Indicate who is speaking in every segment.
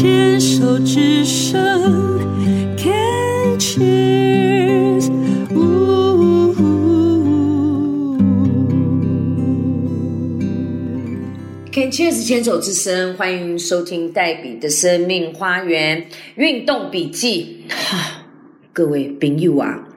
Speaker 1: 牵手之声，Can cheers。
Speaker 2: Can Cheers 牵手之声，欢迎收听黛比的生命花园运动笔记。哈，各位朋友啊，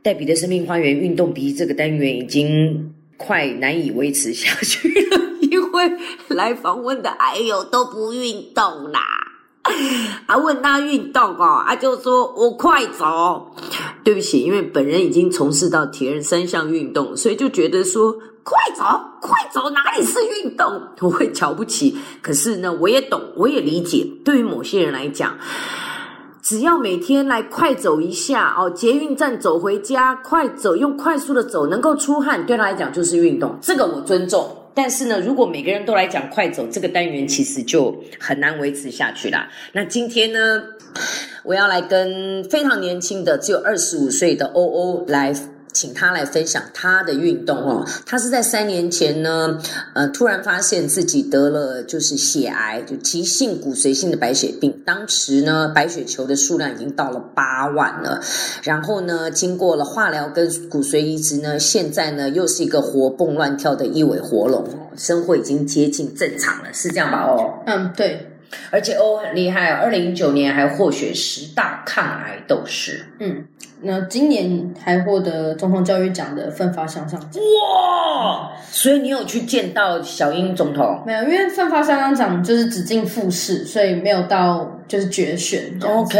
Speaker 2: 黛比的生命花园运动笔记这个单元已经快难以维持下去了，因为来访问的哎呦都不运动啦。啊，问他运动哦，他就说我快走。对不起，因为本人已经从事到铁人三项运动，所以就觉得说快走，快走，哪里是运动？我会瞧不起。可是呢，我也懂，我也理解。对于某些人来讲，只要每天来快走一下哦，捷运站走回家，快走，用快速的走，能够出汗，对他来讲就是运动。这个我尊重。但是呢，如果每个人都来讲快走，这个单元其实就很难维持下去啦。那今天呢，我要来跟非常年轻的，只有二十五岁的欧欧来。请他来分享他的运动哦，他是在三年前呢，呃，突然发现自己得了就是血癌，就急性骨髓性的白血病。当时呢，白血球的数量已经到了八万了。然后呢，经过了化疗跟骨髓移植呢，现在呢又是一个活蹦乱跳的一尾活龙哦，生活已经接近正常了，是这样吧？哦，
Speaker 3: 嗯，对，
Speaker 2: 而且欧很厉害，哦二零一九年还获选十大抗癌斗士。
Speaker 3: 嗯，那今年还获得总统教育奖的奋发向上奖。
Speaker 2: 哇！所以你有去见到小英总统？
Speaker 3: 没有，因为奋发向上奖就是只进复试，所以没有到就是决选。
Speaker 2: OK，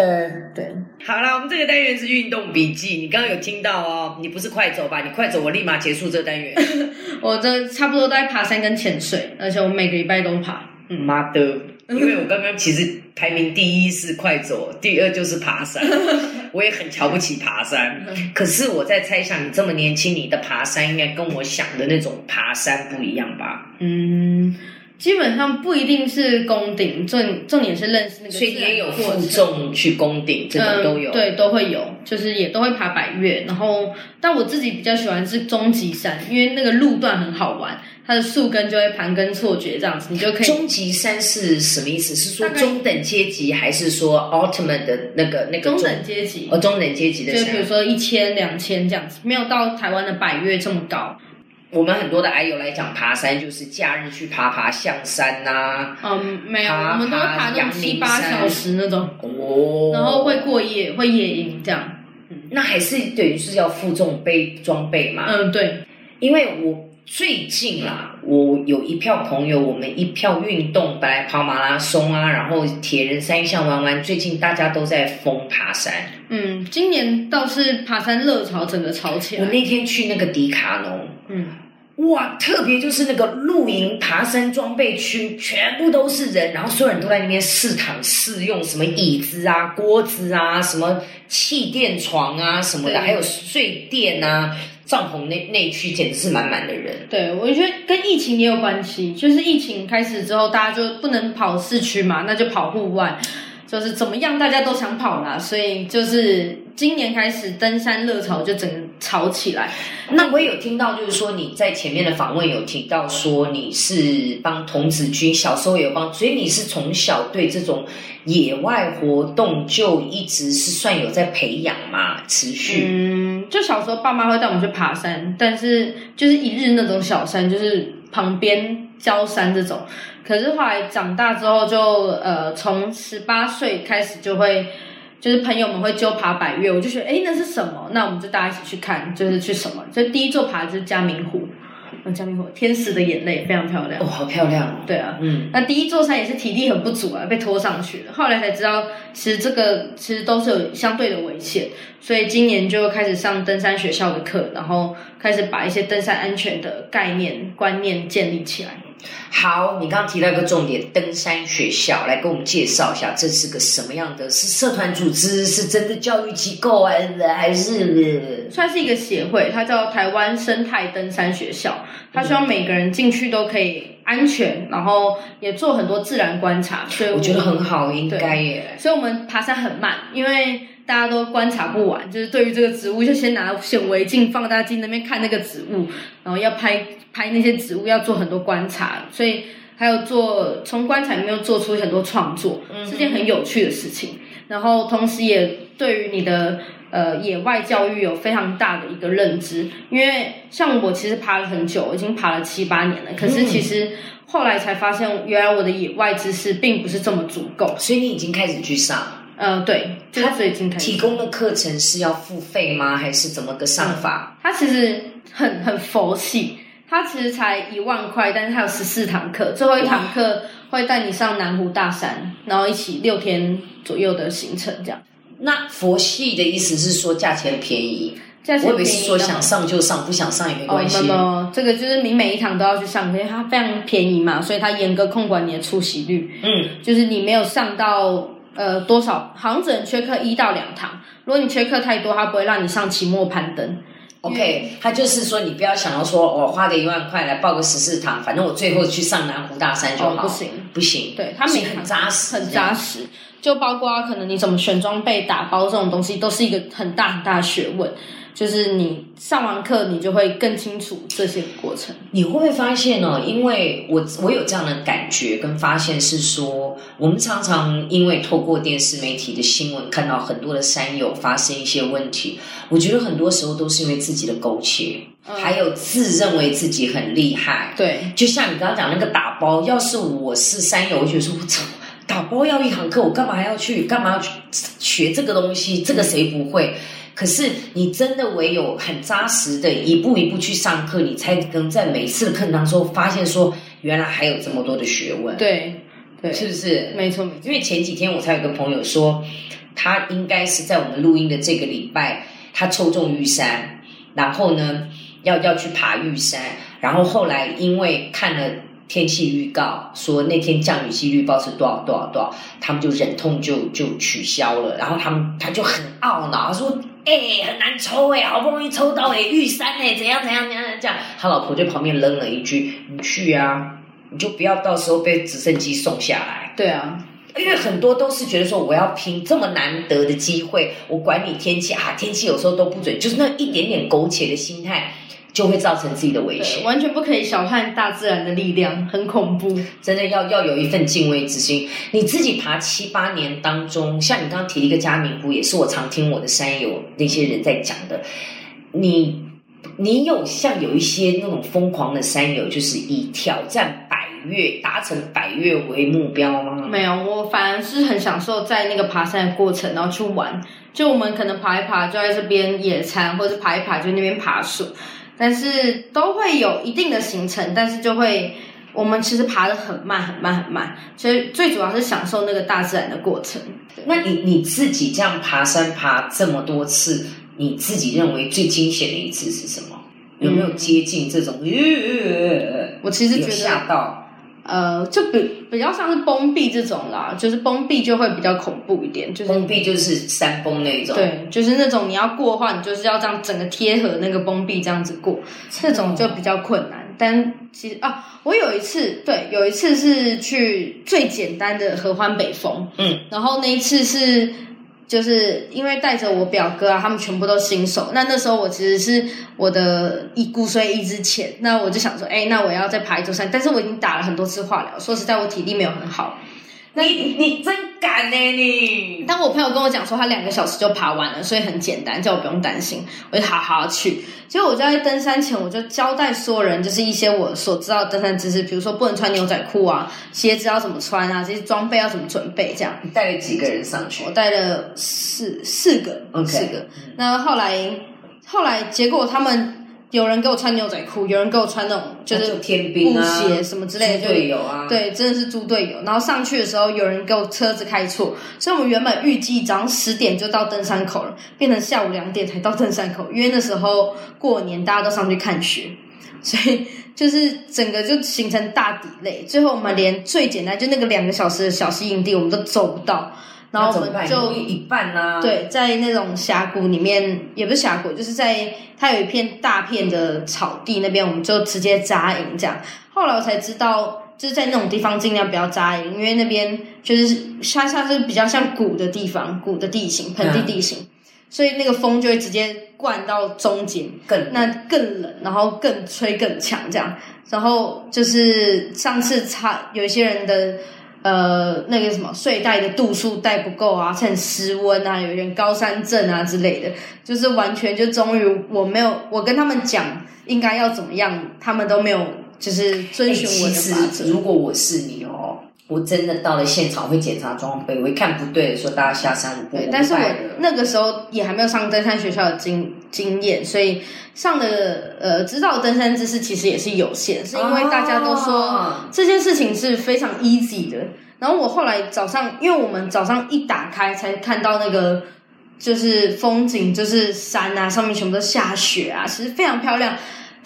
Speaker 3: 对，
Speaker 2: 好啦，我们这个单元是运动笔记，你刚刚有听到哦，你不是快走吧？你快走，我立马结束这个单元。
Speaker 3: 我这差不多都在爬山跟潜水，而且我每个礼拜都爬。嗯，
Speaker 2: 妈的！因为我刚刚其实排名第一是快走，第二就是爬山，我也很瞧不起爬山。可是我在猜想，你这么年轻，你的爬山应该跟我想的那种爬山不一样吧？
Speaker 3: 嗯，基本上不一定是攻顶，重重点是认识那个
Speaker 2: 所以你也有负重去攻顶，这种都有。
Speaker 3: 嗯，对，都会有，就是也都会爬百越。然后，但我自己比较喜欢是终极山，因为那个路段很好玩，它的树根就会盘根错节这样子，你就可以。
Speaker 2: 终极山是什么意思？是说中等阶级，还是说 ultimate 的那个那个
Speaker 3: 中等阶级，
Speaker 2: 哦，中等阶级的
Speaker 3: 就比如
Speaker 2: 山？
Speaker 3: 说一千、两千这样子，没有到台湾的百越这么高。
Speaker 2: 我们很多的癌友来讲，爬山就是假日去爬爬象山呐、
Speaker 3: 嗯，没有，
Speaker 2: 爬
Speaker 3: 我们都会爬那种七八小时那种，
Speaker 2: 哦，
Speaker 3: 然后会过夜，会夜营这样。
Speaker 2: 那还是等于是要负重背装备嘛？
Speaker 3: 嗯，对，
Speaker 2: 因为我最近啦，我有一票朋友，我们一票运动，本来跑马拉松啊，然后铁人三项玩完，最近大家都在疯爬山。
Speaker 3: 嗯，今年倒是爬山热潮整个潮起来。
Speaker 2: 我那天去那个迪卡侬，
Speaker 3: 嗯，
Speaker 2: 哇，特别就是那个露营爬山装备区，全部都是人，然后所有人都在那边试躺试用，什么椅子啊、锅子啊、什么气垫床啊什么的，还有睡垫啊，帐篷那那区简直是满满的人。
Speaker 3: 对，我觉得跟疫情也有关系，就是疫情开始之后，大家就不能跑市区嘛，那就跑户外，就是怎么样大家都想跑啦，所以就是今年开始登山热潮就整个吵起来。
Speaker 2: 那我也有听到，就是说你在前面的访问有提到说你是帮童子军，小时候有帮，所以你是从小对这种野外活动就一直是算有在培养嘛，持续。
Speaker 3: 嗯，就小时候爸妈会带我们去爬山，但是就是一日那种小山，就是旁边郊山这种。可是后来长大之后就，呃，从十八岁开始就会，就是朋友们会揪爬百越，我就觉得，哎，那是什么？那我们就大家一起去看，就是去什么？就第一座爬就是嘉明湖，嗯，嘉明湖天使的眼泪非常漂亮
Speaker 2: 哦，，好漂亮哦。
Speaker 3: 对啊，
Speaker 2: 嗯，
Speaker 3: 那第一座山也是体力很不足啊，被拖上去了。后来才知道，其实这个其实都是有相对的危险，所以今年就开始上登山学校的课，然后开始把一些登山安全的概念观念建立起来。
Speaker 2: 好，你刚刚提到一个重点，登山学校，来给我们介绍一下，这是个什么样的？是社团组织，是真的教育机构啊，还是？
Speaker 3: 算是一个协会，它叫台湾生态登山学校，它希望每个人进去都可以安全，然后也做很多自然观察，所以
Speaker 2: 我觉得很好，应该耶。
Speaker 3: 所以我们爬山很慢，因为大家都观察不完，就是对于这个植物，就先拿显微镜、放大镜那边看那个植物，然后要拍拍那些植物，要做很多观察，所以还有做从观察里面做出很多创作，是件很有趣的事情。然后同时也对于你的呃野外教育有非常大的一个认知，因为像我其实爬了很久，已经爬了七八年了，可是其实后来才发现，原来我的野外知识并不是这么足够。
Speaker 2: 所以你已经开始去上，
Speaker 3: 呃，对，就是已经开始
Speaker 2: 提供的课程是要付费吗？还是怎么个上法？
Speaker 3: 他其实很很佛系，他其实才一万块，但是他有十四堂课，最后一堂课会带你上南湖大山，然后一起六天左右的行程这样。
Speaker 2: 那佛系的意思是说价钱便宜，
Speaker 3: 价钱
Speaker 2: 我以为是说想上就上，不想上也没
Speaker 3: 哦，
Speaker 2: 关系。
Speaker 3: 没有没有，这个就是你每一堂都要去上，因为它非常便宜嘛，所以它严格控管你的出席率。
Speaker 2: 嗯，
Speaker 3: 就是你没有上到呃多少，好像只能缺课一到两堂。如果你缺课太多，他不会让你上期末攀登。
Speaker 2: OK，他就是说你不要想要说我、花个一万块来报个十四堂，反正我最后去上南湖大山就好。
Speaker 3: 哦不行，
Speaker 2: 不行，
Speaker 3: 对，它
Speaker 2: 所以
Speaker 3: 每堂
Speaker 2: 很扎实，
Speaker 3: 很扎实，就包括可能你怎么选装备、打包这种东西，都是一个很大很大的学问。就是你上完课，你就会更清楚这些过程。
Speaker 2: 你会不会发现呢？因为我我有这样的感觉跟发现是说，我们常常因为透过电视媒体的新闻看到很多的山友发生一些问题，我觉得很多时候都是因为自己的苟且，还有自认为自己很厉害。
Speaker 3: 对，
Speaker 2: 就像你刚刚讲那个打包，要是我是山友，我就觉得说我操。打包要一堂课，我干嘛还要去？干嘛要去学这个东西？这个谁不会？可是你真的唯有很扎实的一步一步去上课，你才能在每次的课程当中发现说，原来还有这么多的学问，
Speaker 3: 对，对，
Speaker 2: 是不是？
Speaker 3: 没错，没错。
Speaker 2: 因为前几天我才有个朋友说，他应该是在我们录音的这个礼拜，他抽中玉山，然后呢要要去爬玉山，然后后来因为看了。天气预告说那天降雨几率报是多少多少多少，他们就忍痛就就取消了。然后他们他就很懊恼，他说：“哎、很难抽哎、好不容易抽到哎、玉山哎、怎样怎样怎样这样。”他老婆就旁边扔了一句：“你去啊，你就不要到时候被直升机送下来。”
Speaker 3: 对啊，
Speaker 2: 因为很多都是觉得说我要拼这么难得的机会，我管你天气啊，天气有时候都不准，就是那一点点苟且的心态，就会造成自己的危
Speaker 3: 对，
Speaker 2: 险。
Speaker 3: 完全不可以小看大自然的力量，很恐怖。
Speaker 2: 真的要要有一份敬畏之心。你自己爬七八年当中，像你刚刚提一个嘉明湖，也是我常听我的山友那些人在讲的。你你有像有一些那种疯狂的山友，就是以挑战百越、达成百越为目标吗？
Speaker 3: 没有，我反而是很享受在那个爬山的过程，然后去玩。就我们可能爬一爬，就在这边野餐，或者是爬一爬就那边爬树，但是都会有一定的行程，但是就会我们其实爬得很慢很慢很慢，所以最主要是享受那个大自然的过程。
Speaker 2: 那你你自己这样爬山爬这么多次，你自己认为最惊险的一次是什么？有没有接近这种？嗯
Speaker 3: 我其实觉
Speaker 2: 有吓，到，
Speaker 3: 呃，就比比较像是崩壁这种啦，就是崩壁就会比较恐怖一点，就是
Speaker 2: 崩壁就是山崩那种。，
Speaker 3: 对，就是那种你要过的话，你就是要这样整个贴合那个崩壁这样子过，这种就比较困难。但其实啊，我有一次对，有一次是去最简单的合欢北峰，
Speaker 2: 嗯，
Speaker 3: 然后那一次是就是因为带着我表哥啊，他们全部都新手，那那时候我其实是我的一骨髓移之前，那我就想说，哎，那我要再爬一座山，但是我已经打了很多次化疗，说实在我体力没有很好。
Speaker 2: 你你真敢呢、你！
Speaker 3: 当我朋友跟我讲说他两个小时就爬完了，所以很简单，叫我不用担心，我就好好去。结果我就在登山前，我就交代所有人，就是一些我所知道的登山知识，比如说不能穿牛仔裤啊，鞋子要怎么穿啊，这些装备要怎么准备，这样。
Speaker 2: 你带了几个人上去
Speaker 3: 我？带了四四个
Speaker 2: OK
Speaker 3: 四个。那后来后来结果他们有人给我穿牛仔裤，有人给我穿那种就是
Speaker 2: 天兵
Speaker 3: 布
Speaker 2: 啊
Speaker 3: 鞋什么之类的，
Speaker 2: 队友啊，，
Speaker 3: 对，真的是猪队友。然后上去的时候，有人给我车子开错，所以我们原本预计早上十点就到登山口了，变成下午两点才到登山口，因为那时候过年大家都上去看雪，所以就是整个就形成大底类。最后我们连最简单就那个两个小时的小溪营地我们都走不到，然后我们就
Speaker 2: 一半呢、啊。，
Speaker 3: 对，在那种峡谷里面，也不是峡谷，就是在它有一片大片的草地那边，我们就直接扎营这样。后来我才知道，就是在那种地方尽量不要扎营，因为那边就是它像是比较像谷的地方，谷的地形，盆地地形，所以那个风就会直接灌到中间，
Speaker 2: 更
Speaker 3: 那更冷，然后更吹更强这样。然后就是上次差有一些人的呃那个什么睡袋的度数带不够啊，趁失温啊，有点高山症啊之类的，就是完全就终于我没有我跟他们讲应该要怎么样，他们都没有就是遵循我的法则。
Speaker 2: 实如果我是你哦，我真的到了现场会检查装备，我一看不对的时候，大家下山
Speaker 3: 对，但是我那个时候也还没有上登山学校的经经验，所以上的呃知道登山知识其实也是有限，是因为大家都说
Speaker 2: 哦
Speaker 3: 这件事情是非常 easy 的。然后我后来早上，因为我们早上一打开才看到那个就是风景，就是山啊，上面全部都下雪啊，其实非常漂亮。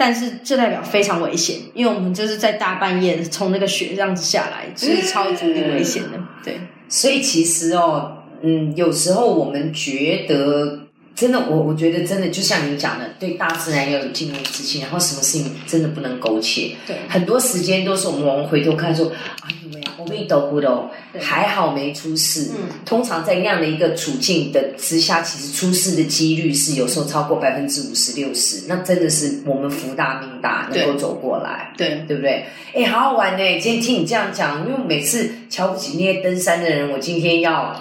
Speaker 3: 但是这代表非常危险，因为我们就是在大半夜从那个雪这样子下来，是超级危险的。对，
Speaker 2: 所以其实哦，嗯，有时候我们觉得真的，我我觉得真的就像你讲的，对大自然要有敬畏之心，然后什么事情真的不能苟且。
Speaker 3: 对
Speaker 2: 很多时间都是我们往回头看说，哎呦喂呀，我被抖不抖，
Speaker 3: 对
Speaker 2: 还好没出事。
Speaker 3: 嗯
Speaker 2: 通常在那样的一个处境的之下，其实出事的几率是有时候超过百分之五十六十，那真的是我们福大命大，能够走过来。
Speaker 3: 对，
Speaker 2: 对不对？哎，好好玩呢！今天听你这样讲，因为每次瞧不起那些登山的人，我今天要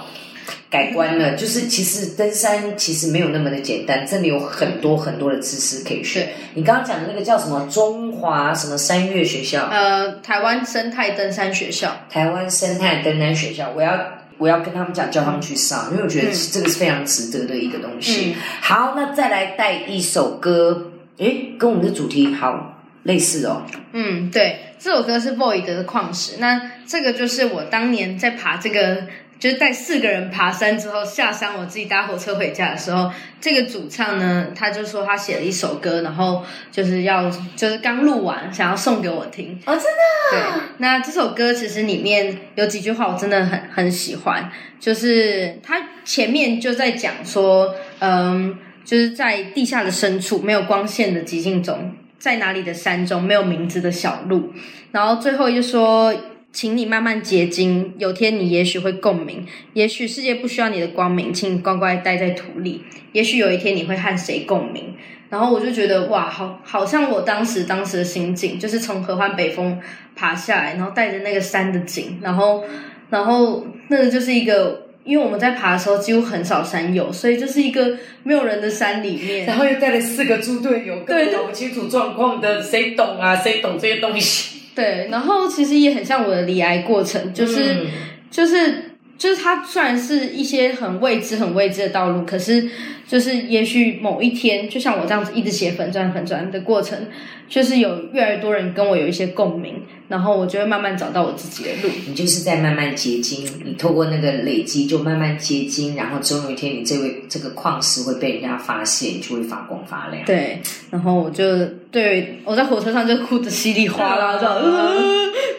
Speaker 2: 改观了。就是其实登山其实没有那么的简单，真的有很多很多的知识可以学。你刚刚讲的那个叫什么中华什么山岳学校，
Speaker 3: 呃，台湾生态登山学校，
Speaker 2: 台湾生态登山学校，我要我要跟他们讲，叫他们去上，因为我觉得
Speaker 3: 嗯
Speaker 2: 这个是非常值得的一个东西。
Speaker 3: 嗯
Speaker 2: 好，那再来带一首歌，诶，跟我们的主题好类似哦。
Speaker 3: 嗯，对，这首歌是 Void 的《矿石》，那这个就是我当年在爬这个。就是带四个人爬山之后下山，我自己搭火车回家的时候，这个主唱呢，他就说他写了一首歌，然后就是要就是刚录完，想要送给我听。
Speaker 2: 哦，真的
Speaker 3: 对，那这首歌其实里面有几句话我真的很很喜欢，就是他前面就在讲说，嗯，就是在地下的深处，没有光线的寂静中，在哪里的山中，没有名字的小路，然后最后就说。请你慢慢结晶，有天你也许会共鸣，也许世界不需要你的光明，请你乖乖待在土里，也许有一天你会和谁共鸣。然后我就觉得哇，好，好像我当时当时的心境，就是从合欢北峰爬下来，然后带着那个山的景，然后，然后那个就是一个，因为我们在爬的时候几乎很少山友，所以就是一个没有人的山里面。
Speaker 2: 然后又带了四个猪队友，根
Speaker 3: 对
Speaker 2: 本搞不清楚状况的，谁懂啊？谁懂这些东西？
Speaker 3: 对，然后其实也很像我的离癌过程，就是、
Speaker 2: 嗯。
Speaker 3: 就是就是它虽然是一些很未知、很未知的道路，可是就是也许某一天，就像我这样子一直写粉钻粉钻的过程，就是有越来越多人跟我有一些共鸣，然后我就会慢慢找到我自己的路。
Speaker 2: 你就是在慢慢结晶，你透过那个累积就慢慢结晶，然后总有一天你这位这个矿石会被人家发现，就会发光发亮。
Speaker 3: 对，然后我就对我在火车上就哭得稀里哗啦，这样、呃，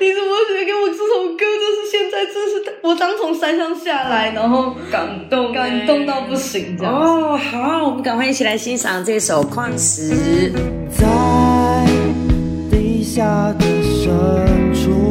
Speaker 3: 你怎么写给我这首歌？就是现在，这是我刚从山上下来，然后
Speaker 2: 感动
Speaker 3: 感动到不行，这样。
Speaker 2: 哦，好，我们赶快一起来欣赏这首《矿石》。
Speaker 4: 在地下的深处，